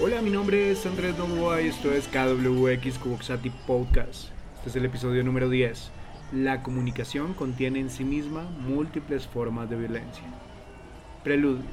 Hola, mi nombre es Andrés Novoa y esto es KWX Cuboxati Podcast. Este es el episodio número 10. La comunicación contiene en sí misma múltiples formas de violencia. Preludio.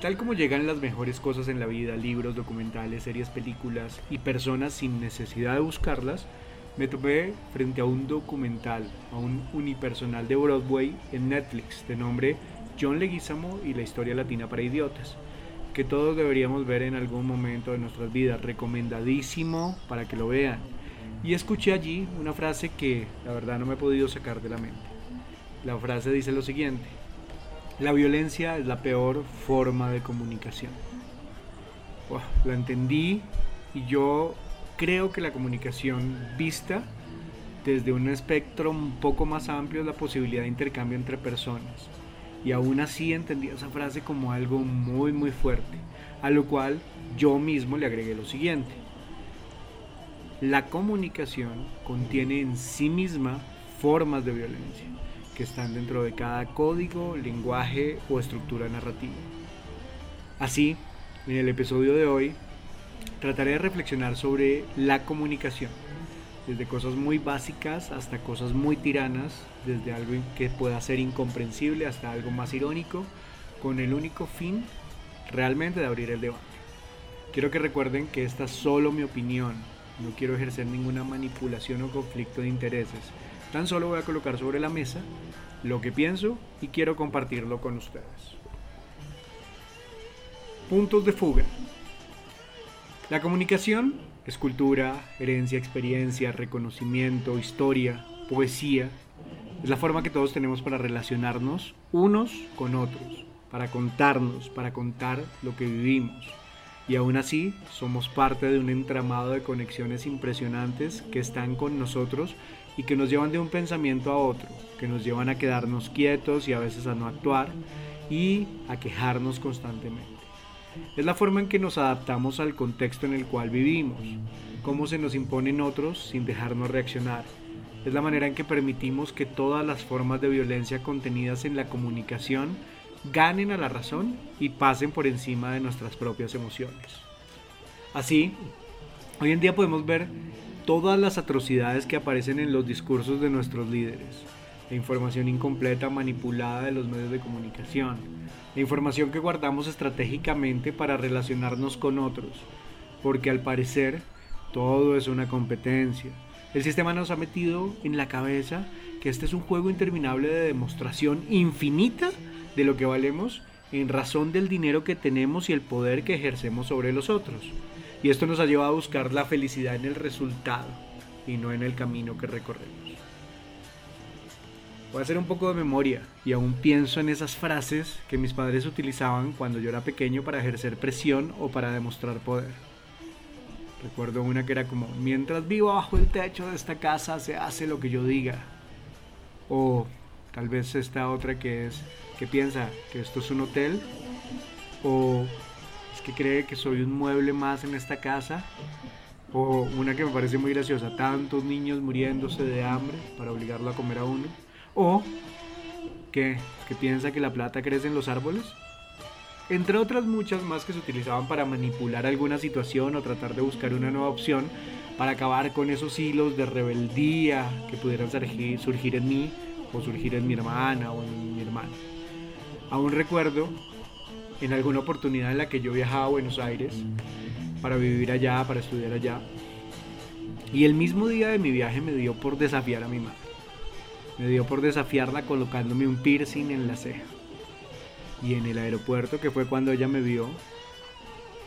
Tal como llegan las mejores cosas en la vida, libros, documentales, series, películas y personas sin necesidad de buscarlas, me topé frente a un documental, a un unipersonal de Broadway en Netflix de nombre John Leguizamo y la historia latina para idiotas, que todos deberíamos ver en algún momento de nuestras vidas, recomendadísimo para que lo vean. Y escuché allí una frase que la verdad no me he podido sacar de la mente. La frase dice lo siguiente, la violencia es la peor forma de comunicación. la entendí y yo creo que la comunicación vista desde un espectro un poco más amplio es la posibilidad de intercambio entre personas. Y aún así entendí esa frase como algo muy muy fuerte, a lo cual yo mismo le agregué lo siguiente. La comunicación contiene en sí misma formas de violencia que están dentro de cada código, lenguaje o estructura narrativa. Así, en el episodio de hoy trataré de reflexionar sobre la comunicación, desde cosas muy básicas hasta cosas muy tiranas, desde algo que pueda ser incomprensible hasta algo más irónico, con el único fin realmente de abrir el debate. Quiero que recuerden que esta es solo mi opinión, no quiero ejercer ninguna manipulación o conflicto de intereses, tan solo voy a colocar sobre la mesa lo que pienso y quiero compartirlo con ustedes. Puntos de fuga. La comunicación es cultura, herencia, experiencia, reconocimiento, historia, poesía. Es la forma que todos tenemos para relacionarnos unos con otros, para contarnos, para contar lo que vivimos. Y aún así somos parte de un entramado de conexiones impresionantes que están con nosotros y que nos llevan de un pensamiento a otro, que nos llevan a quedarnos quietos y a veces a no actuar y a quejarnos constantemente. Es la forma en que nos adaptamos al contexto en el cual vivimos, cómo se nos imponen otros sin dejarnos reaccionar. Es la manera en que permitimos que todas las formas de violencia contenidas en la comunicación ganen a la razón y pasen por encima de nuestras propias emociones. Así, hoy en día podemos ver todas las atrocidades que aparecen en los discursos de nuestros líderes la información incompleta manipulada de los medios de comunicación, la información que guardamos estratégicamente para relacionarnos con otros, porque al parecer todo es una competencia. El sistema nos ha metido en la cabeza que este es un juego interminable de demostración infinita de lo que valemos en razón del dinero que tenemos y el poder que ejercemos sobre los otros. Y esto nos ha llevado a buscar la felicidad en el resultado y no en el camino que recorremos. Voy a hacer un poco de memoria y aún pienso en esas frases que mis padres utilizaban cuando yo era pequeño para ejercer presión o para demostrar poder. Recuerdo una que era como, mientras vivo bajo el techo de esta casa se hace lo que yo diga. O tal vez esta otra que es, que piensa que esto es un hotel. O es que cree que soy un mueble más en esta casa. O una que me parece muy graciosa, tantos niños muriéndose de hambre para obligarlo a comer a uno. O que, que piensa que la plata crece en los árboles. Entre otras muchas más que se utilizaban para manipular alguna situación o tratar de buscar una nueva opción para acabar con esos hilos de rebeldía que pudieran surgir, surgir en mí o surgir en mi hermana o en mi hermano. Aún recuerdo en alguna oportunidad en la que yo viajaba a Buenos Aires para vivir allá, para estudiar allá. Y el mismo día de mi viaje me dio por desafiar a mi madre. Me dio por desafiarla colocándome un piercing en la ceja. Y en el aeropuerto, que fue cuando ella me vio,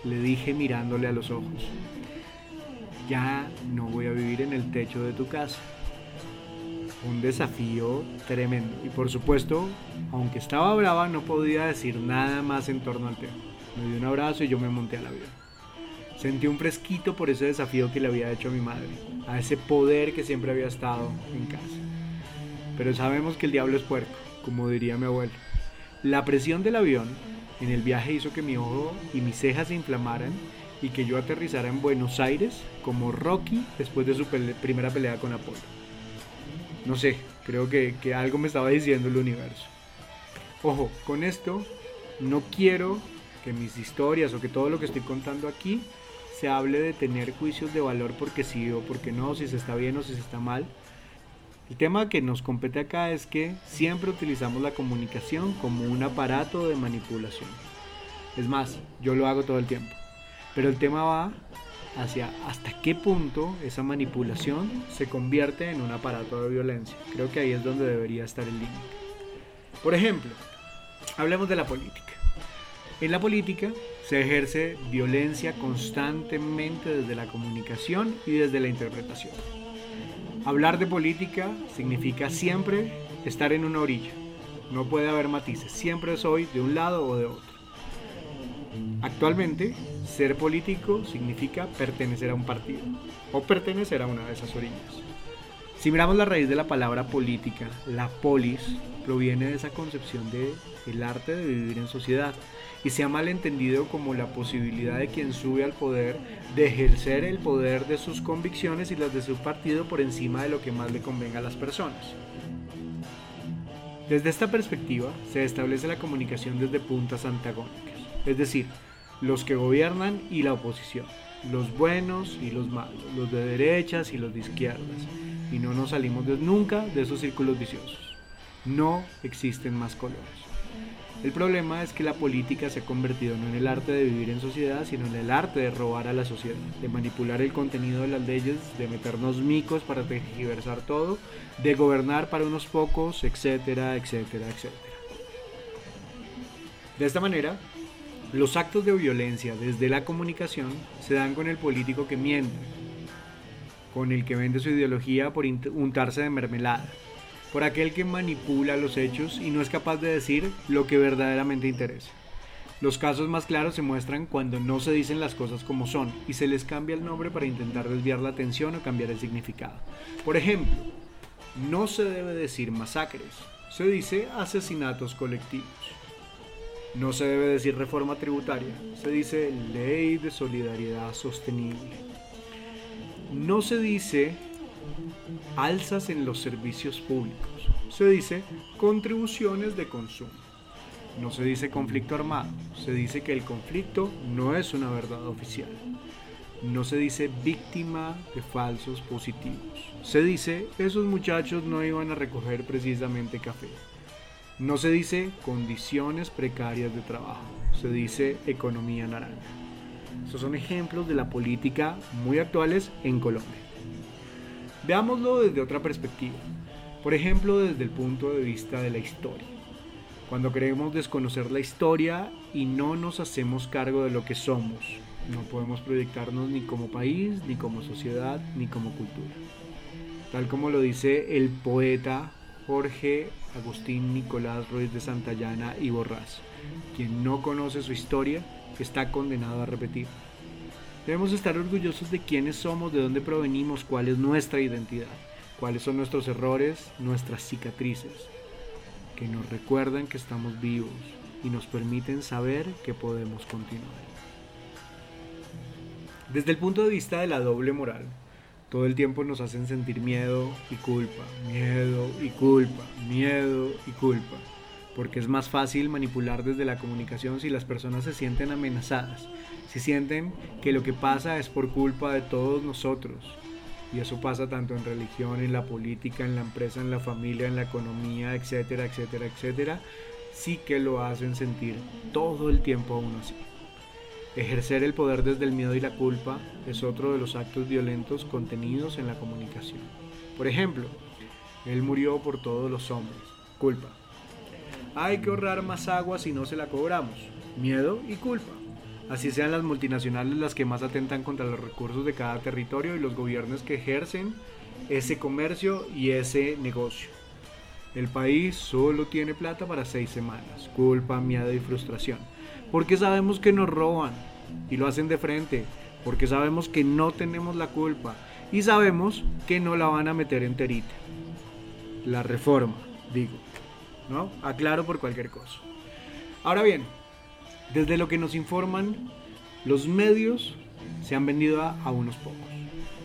le dije mirándole a los ojos, ya no voy a vivir en el techo de tu casa. Un desafío tremendo. Y por supuesto, aunque estaba brava, no podía decir nada más en torno al tema. Me dio un abrazo y yo me monté al avión. Sentí un fresquito por ese desafío que le había hecho a mi madre, a ese poder que siempre había estado en casa. Pero sabemos que el diablo es puerco, como diría mi abuelo. La presión del avión en el viaje hizo que mi ojo y mis cejas se inflamaran y que yo aterrizara en Buenos Aires como Rocky después de su primera pelea con Apolo. No sé, creo que, que algo me estaba diciendo el universo. Ojo, con esto no quiero que mis historias o que todo lo que estoy contando aquí se hable de tener juicios de valor porque sí o porque no, si se está bien o si se está mal. El tema que nos compete acá es que siempre utilizamos la comunicación como un aparato de manipulación. Es más, yo lo hago todo el tiempo. Pero el tema va hacia hasta qué punto esa manipulación se convierte en un aparato de violencia. Creo que ahí es donde debería estar el límite. Por ejemplo, hablemos de la política. En la política se ejerce violencia constantemente desde la comunicación y desde la interpretación. Hablar de política significa siempre estar en una orilla. No puede haber matices, siempre soy de un lado o de otro. Actualmente, ser político significa pertenecer a un partido o pertenecer a una de esas orillas. Si miramos la raíz de la palabra política, la polis proviene de esa concepción de el arte de vivir en sociedad y se ha malentendido como la posibilidad de quien sube al poder de ejercer el poder de sus convicciones y las de su partido por encima de lo que más le convenga a las personas. Desde esta perspectiva se establece la comunicación desde puntas antagónicas, es decir, los que gobiernan y la oposición, los buenos y los malos, los de derechas y los de izquierdas, y no nos salimos nunca de esos círculos viciosos. No existen más colores. El problema es que la política se ha convertido no en el arte de vivir en sociedad, sino en el arte de robar a la sociedad, de manipular el contenido de las leyes, de meternos micos para tergiversar todo, de gobernar para unos pocos, etcétera, etcétera, etcétera. De esta manera, los actos de violencia desde la comunicación se dan con el político que miente, con el que vende su ideología por untarse de mermelada, por aquel que manipula los hechos y no es capaz de decir lo que verdaderamente interesa. Los casos más claros se muestran cuando no se dicen las cosas como son y se les cambia el nombre para intentar desviar la atención o cambiar el significado. Por ejemplo, no se debe decir masacres, se dice asesinatos colectivos. No se debe decir reforma tributaria, se dice ley de solidaridad sostenible. No se dice alzas en los servicios públicos, se dice contribuciones de consumo. No se dice conflicto armado, se dice que el conflicto no es una verdad oficial. No se dice víctima de falsos positivos. Se dice esos muchachos no iban a recoger precisamente café. No se dice condiciones precarias de trabajo, se dice economía naranja. Estos son ejemplos de la política muy actuales en Colombia. Veámoslo desde otra perspectiva, por ejemplo desde el punto de vista de la historia. Cuando queremos desconocer la historia y no nos hacemos cargo de lo que somos, no podemos proyectarnos ni como país, ni como sociedad, ni como cultura. Tal como lo dice el poeta Jorge Agustín Nicolás Ruiz de Santayana y Borrás. Quien no conoce su historia está condenado a repetir. Debemos estar orgullosos de quiénes somos, de dónde provenimos, cuál es nuestra identidad, cuáles son nuestros errores, nuestras cicatrices, que nos recuerdan que estamos vivos y nos permiten saber que podemos continuar. Desde el punto de vista de la doble moral, todo el tiempo nos hacen sentir miedo y culpa, miedo y culpa, miedo y culpa. Porque es más fácil manipular desde la comunicación si las personas se sienten amenazadas, si sienten que lo que pasa es por culpa de todos nosotros. Y eso pasa tanto en religión, en la política, en la empresa, en la familia, en la economía, etcétera, etcétera, etcétera. Sí que lo hacen sentir todo el tiempo a uno así. Ejercer el poder desde el miedo y la culpa es otro de los actos violentos contenidos en la comunicación. Por ejemplo, Él murió por todos los hombres. Culpa. Hay que ahorrar más agua si no se la cobramos. Miedo y culpa. Así sean las multinacionales las que más atentan contra los recursos de cada territorio y los gobiernos que ejercen ese comercio y ese negocio. El país solo tiene plata para seis semanas. Culpa, miedo y frustración porque sabemos que nos roban y lo hacen de frente, porque sabemos que no tenemos la culpa y sabemos que no la van a meter enterita. La reforma, digo, ¿no? Aclaro por cualquier cosa. Ahora bien, desde lo que nos informan, los medios se han vendido a, unos pocos.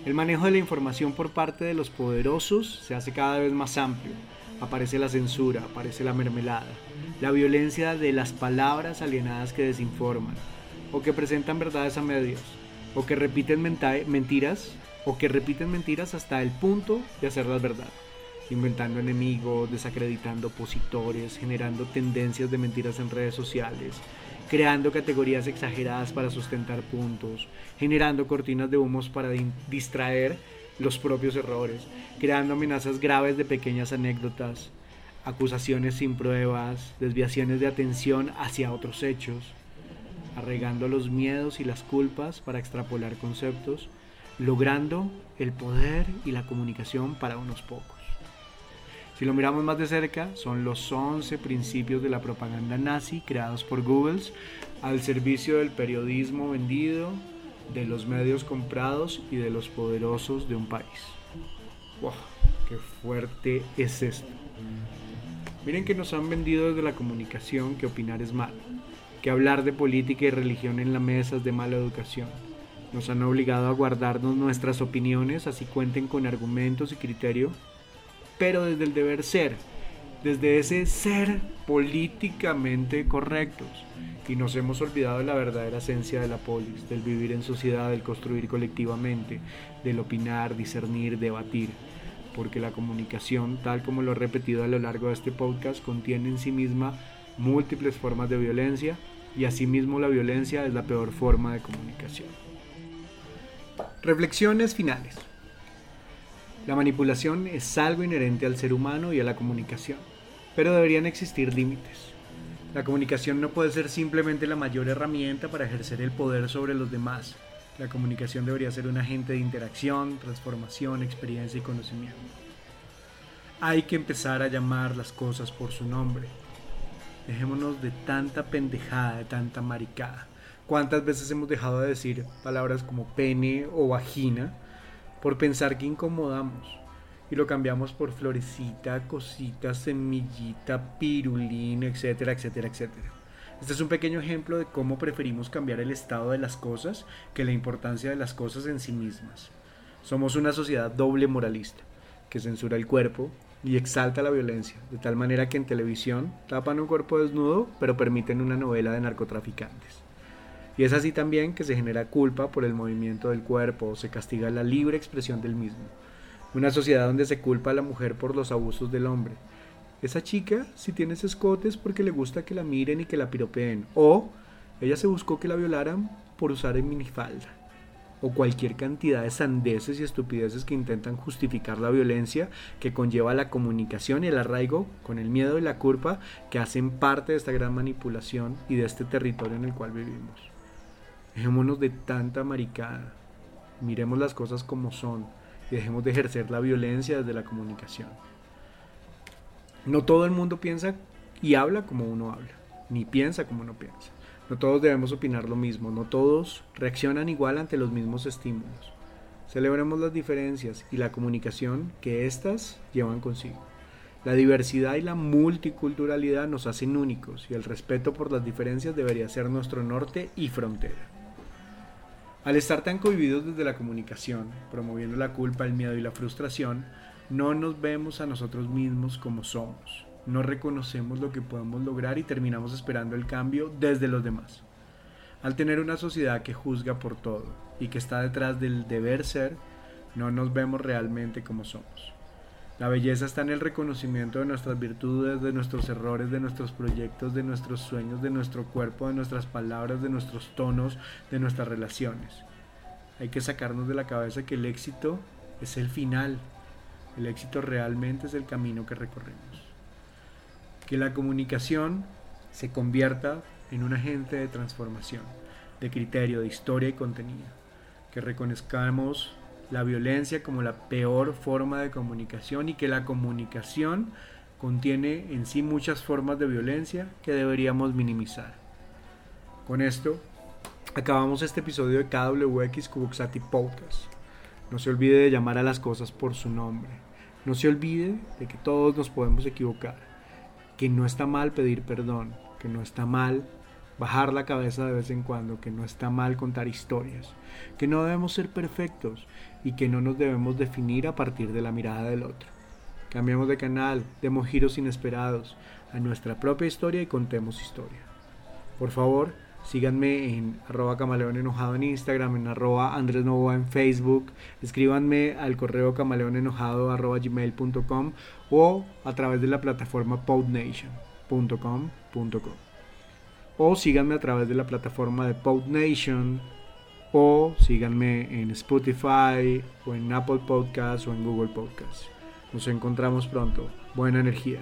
El manejo de la información por parte de los poderosos se hace cada vez más amplio. Aparece la censura, aparece la mermelada. la violencia de las palabras alienadas que desinforman, o que presentan verdades a medios, o que repiten mentiras, o que repiten mentiras hasta el punto de hacerlas verdad, inventando enemigos, desacreditando opositores, generando tendencias de mentiras en redes sociales, creando categorías exageradas para sustentar puntos, generando cortinas de humos para distraer los propios errores, creando amenazas graves de pequeñas anécdotas, acusaciones sin pruebas, desviaciones de atención hacia otros hechos, arregando los miedos y las culpas para extrapolar conceptos, logrando el poder y la comunicación para unos pocos. Si lo miramos más de cerca, son los 11 principios de la propaganda nazi creados por Google al servicio del periodismo vendido, de los medios comprados y de los poderosos de un país. ¡Wow! ¡Qué fuerte es esto! Miren que nos han vendido desde la comunicación que opinar es malo, que hablar de política y religión en la mesa es de mala educación. Nos han obligado a guardarnos nuestras opiniones, así cuenten con argumentos y criterio pero desde el deber ser, desde ese ser políticamente correctos. Y nos hemos olvidado de la verdadera esencia de la polis, del vivir en sociedad, del construir colectivamente, del opinar, discernir, debatir. Porque la comunicación, tal como lo he repetido a lo largo de este podcast, contiene en sí misma múltiples formas de violencia y asimismo la violencia es la peor forma de comunicación. Reflexiones finales. La manipulación es algo inherente al ser humano y a la comunicación, pero deberían existir límites. La comunicación no puede ser simplemente la mayor herramienta para ejercer el poder sobre los demás. La comunicación debería ser un agente de interacción, transformación, experiencia y conocimiento. Hay que empezar a llamar las cosas por su nombre. Dejémonos de tanta pendejada, de tanta maricada. ¿Cuántas veces hemos dejado de decir palabras como pene o vagina? Por pensar que incomodamos y lo cambiamos por florecita, cosita, semillita, pirulín, etcétera, etcétera, etcétera. Este es un pequeño ejemplo de cómo preferimos cambiar el estado de las cosas que la importancia de las cosas en sí mismas. Somos una sociedad doble moralista, que censura el cuerpo y exalta la violencia, de tal manera que en televisión tapan un cuerpo desnudo, pero permiten una novela de narcotraficantes. Y es así también que se genera culpa por el movimiento del cuerpo o se castiga la libre expresión del mismo. Una sociedad donde se culpa a la mujer por los abusos del hombre. Esa chica, si tiene ese escote, es porque le gusta que la miren y que la piropeen. O ella se buscó que la violaran por usar en minifalda. O cualquier cantidad de sandeces y estupideces que intentan justificar la violencia que conlleva la comunicación y el arraigo con el miedo y la culpa que hacen parte de esta gran manipulación y de este territorio en el cual vivimos. Dejémonos de tanta maricada. Miremos las cosas como son y dejemos de ejercer la violencia desde la comunicación. No todo el mundo piensa y habla como uno habla, ni piensa como uno piensa. No todos debemos opinar lo mismo, no todos reaccionan igual ante los mismos estímulos. Celebremos las diferencias y la comunicación que éstas llevan consigo. La diversidad y la multiculturalidad nos hacen únicos y el respeto por las diferencias debería ser nuestro norte y frontera. Al estar tan cohibidos desde la comunicación, promoviendo la culpa, el miedo y la frustración, no nos vemos a nosotros mismos como somos. No reconocemos lo que podemos lograr y terminamos esperando el cambio desde los demás. Al tener una sociedad que juzga por todo y que está detrás del deber ser, no nos vemos realmente como somos. La belleza está en el reconocimiento de nuestras virtudes, de nuestros errores, de nuestros proyectos, de nuestros sueños, de nuestro cuerpo, de nuestras palabras, de nuestros tonos, de nuestras relaciones. Hay que sacarnos de la cabeza que el éxito es el final. El éxito realmente es el camino que recorremos. Que la comunicación se convierta en un agente de transformación, de criterio, de historia y contenido. Que reconozcamos la violencia como la peor forma de comunicación y que la comunicación contiene en sí muchas formas de violencia que deberíamos minimizar. Con esto, acabamos este episodio de KWX Kubuxati Podcast. No se olvide de llamar a las cosas por su nombre. No se olvide de que todos nos podemos equivocar. Que no está mal pedir perdón. Que no está mal bajar la cabeza de vez en cuando. Que no está mal contar historias. Que no debemos ser perfectos y que no nos debemos definir a partir de la mirada del otro. Cambiamos de canal, demos giros inesperados, a nuestra propia historia y contemos historia. Por favor, síganme en arroba camaleón enojado en Instagram, en arroba Andrés Novoa en Facebook, escríbanme al correo camaleonenojado arroba gmail.com o a través de la plataforma podnation.com.com o síganme a través de la plataforma de PodNation o síganme en Spotify o en Apple Podcasts o en Google Podcasts. Nos encontramos pronto. Buena energía.